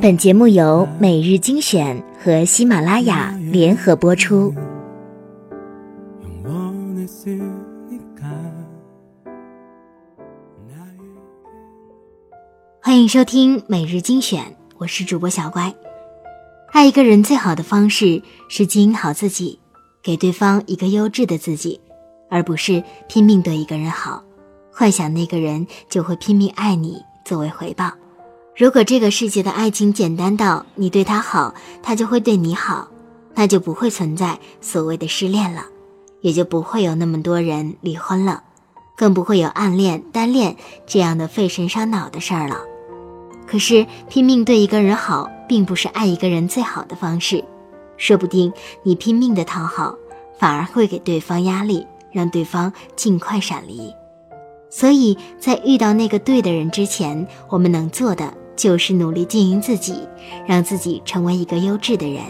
本节目由每日精选和喜马拉雅联合播出。欢迎收听每日精选，我是主播小乖。爱一个人最好的方式是经营好自己，给对方一个优质的自己，而不是拼命对一个人好，幻想那个人就会拼命爱你作为回报。如果这个世界的爱情简单到你对他好，他就会对你好，那就不会存在所谓的失恋了，也就不会有那么多人离婚了，更不会有暗恋、单恋这样的费神伤脑的事儿了。可是拼命对一个人好，并不是爱一个人最好的方式，说不定你拼命的讨好，反而会给对方压力，让对方尽快闪离。所以在遇到那个对的人之前，我们能做的。就是努力经营自己，让自己成为一个优质的人。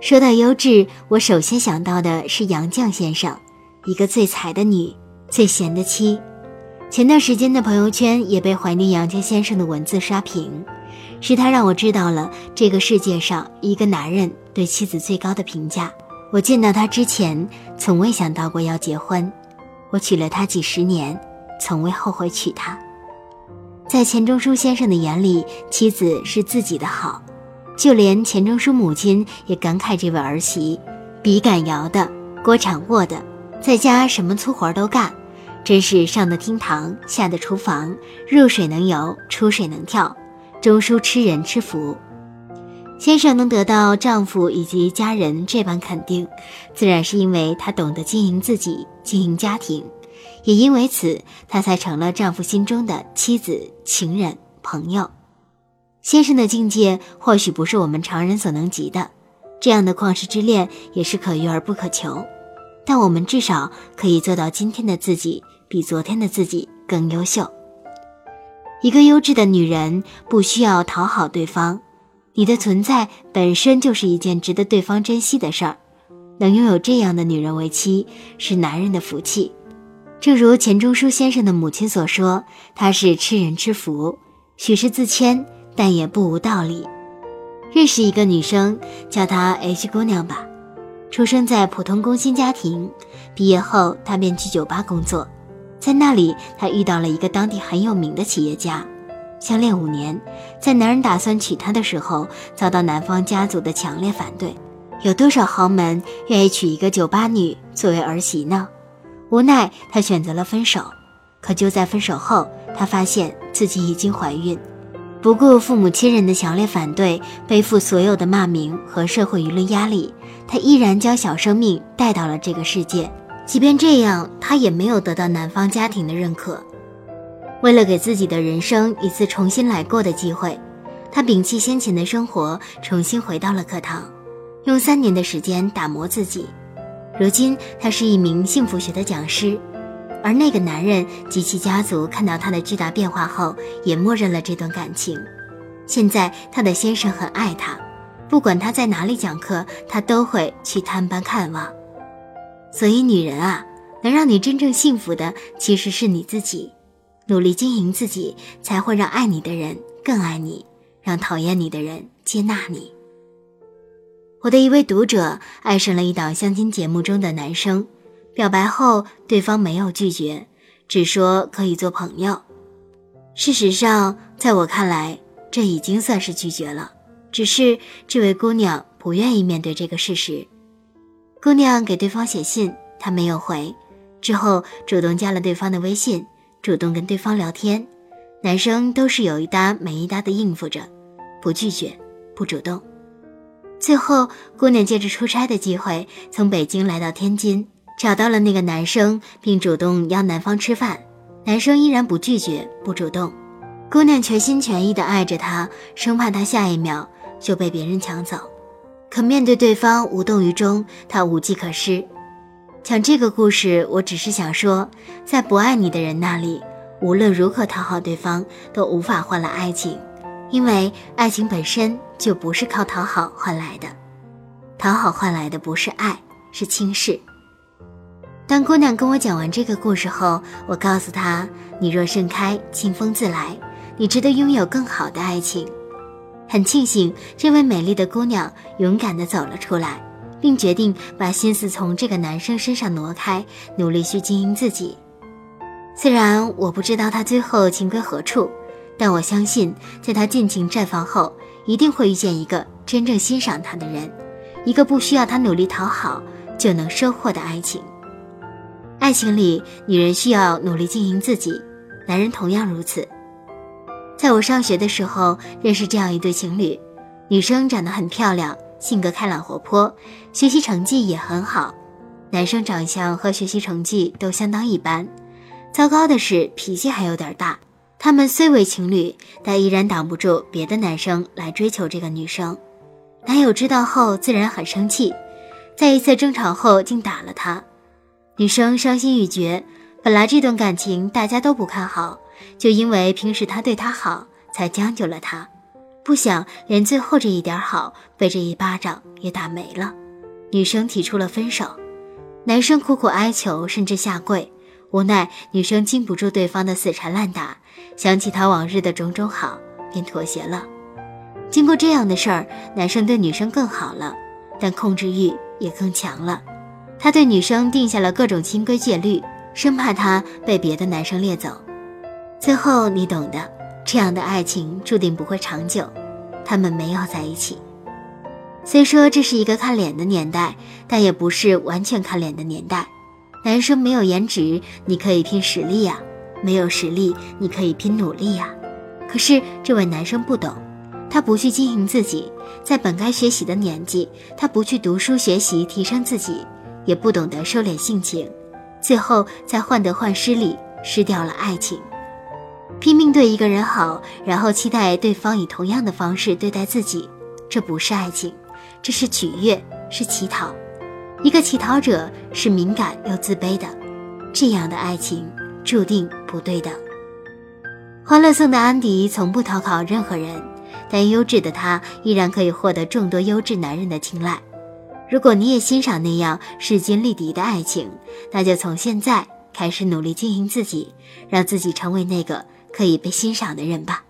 说到优质，我首先想到的是杨绛先生，一个最才的女，最贤的妻。前段时间的朋友圈也被怀念杨绛先生的文字刷屏，是他让我知道了这个世界上一个男人对妻子最高的评价。我见到他之前，从未想到过要结婚，我娶了她几十年，从未后悔娶她。在钱钟书先生的眼里，妻子是自己的好，就连钱钟书母亲也感慨这位儿媳，笔杆摇的，锅铲握的，在家什么粗活都干，真是上得厅堂，下得厨房，入水能游，出水能跳，钟书吃人吃福。先生能得到丈夫以及家人这般肯定，自然是因为他懂得经营自己，经营家庭。也因为此，她才成了丈夫心中的妻子、情人、朋友。先生的境界或许不是我们常人所能及的，这样的旷世之恋也是可遇而不可求。但我们至少可以做到今天的自己比昨天的自己更优秀。一个优质的女人不需要讨好对方，你的存在本身就是一件值得对方珍惜的事儿。能拥有这样的女人为妻，是男人的福气。正如钱钟书先生的母亲所说，他是吃人吃福，许是自谦，但也不无道理。认识一个女生，叫她 H 姑娘吧，出生在普通工薪家庭，毕业后她便去酒吧工作，在那里她遇到了一个当地很有名的企业家，相恋五年，在男人打算娶她的时候，遭到男方家族的强烈反对。有多少豪门愿意娶一个酒吧女作为儿媳呢？无奈，她选择了分手。可就在分手后，她发现自己已经怀孕。不顾父母亲人的强烈反对，背负所有的骂名和社会舆论压力，她依然将小生命带到了这个世界。即便这样，她也没有得到男方家庭的认可。为了给自己的人生一次重新来过的机会，她摒弃先前的生活，重新回到了课堂，用三年的时间打磨自己。如今，他是一名幸福学的讲师，而那个男人及其家族看到他的巨大变化后，也默认了这段感情。现在，他的先生很爱他，不管他在哪里讲课，他都会去探班看望。所以，女人啊，能让你真正幸福的，其实是你自己。努力经营自己，才会让爱你的人更爱你，让讨厌你的人接纳你。我的一位读者爱上了一档相亲节目中的男生，表白后对方没有拒绝，只说可以做朋友。事实上，在我看来，这已经算是拒绝了。只是这位姑娘不愿意面对这个事实。姑娘给对方写信，他没有回，之后主动加了对方的微信，主动跟对方聊天。男生都是有一搭没一搭的应付着，不拒绝，不主动。最后，姑娘借着出差的机会，从北京来到天津，找到了那个男生，并主动邀男方吃饭。男生依然不拒绝，不主动。姑娘全心全意地爱着他，生怕他下一秒就被别人抢走。可面对对方无动于衷，她无计可施。讲这个故事，我只是想说，在不爱你的人那里，无论如何讨好对方，都无法换来爱情。因为爱情本身就不是靠讨好换来的，讨好换来的不是爱，是轻视。当姑娘跟我讲完这个故事后，我告诉她：“你若盛开，清风自来。你值得拥有更好的爱情，很庆幸，这位美丽的姑娘勇敢地走了出来，并决定把心思从这个男生身上挪开，努力去经营自己。虽然我不知道她最后情归何处，但我相信，在她尽情绽放后，一定会遇见一个真正欣赏她的人，一个不需要她努力讨好就能收获的爱情。爱情里，女人需要努力经营自己，男人同样如此。在我上学的时候，认识这样一对情侣，女生长得很漂亮，性格开朗活泼，学习成绩也很好。男生长相和学习成绩都相当一般，糟糕的是脾气还有点大。他们虽为情侣，但依然挡不住别的男生来追求这个女生。男友知道后自然很生气，在一次争吵后竟打了她。女生伤心欲绝，本来这段感情大家都不看好。就因为平时他对她好，才将就了她，不想连最后这一点好被这一巴掌也打没了。女生提出了分手，男生苦苦哀求，甚至下跪，无奈女生经不住对方的死缠烂打，想起他往日的种种好，便妥协了。经过这样的事儿，男生对女生更好了，但控制欲也更强了。他对女生定下了各种清规戒律，生怕她被别的男生掠走。最后你懂的，这样的爱情注定不会长久，他们没有在一起。虽说这是一个看脸的年代，但也不是完全看脸的年代。男生没有颜值，你可以拼实力呀；没有实力，你可以拼努力呀。可是这位男生不懂，他不去经营自己，在本该学习的年纪，他不去读书学习提升自己，也不懂得收敛性情，最后在患得患失里失掉了爱情。拼命对一个人好，然后期待对方以同样的方式对待自己，这不是爱情，这是取悦，是乞讨。一个乞讨者是敏感又自卑的，这样的爱情注定不对的。欢乐颂的安迪从不讨好任何人，但优质的他依然可以获得众多优质男人的青睐。如果你也欣赏那样势均力敌的爱情，那就从现在开始努力经营自己，让自己成为那个。可以被欣赏的人吧。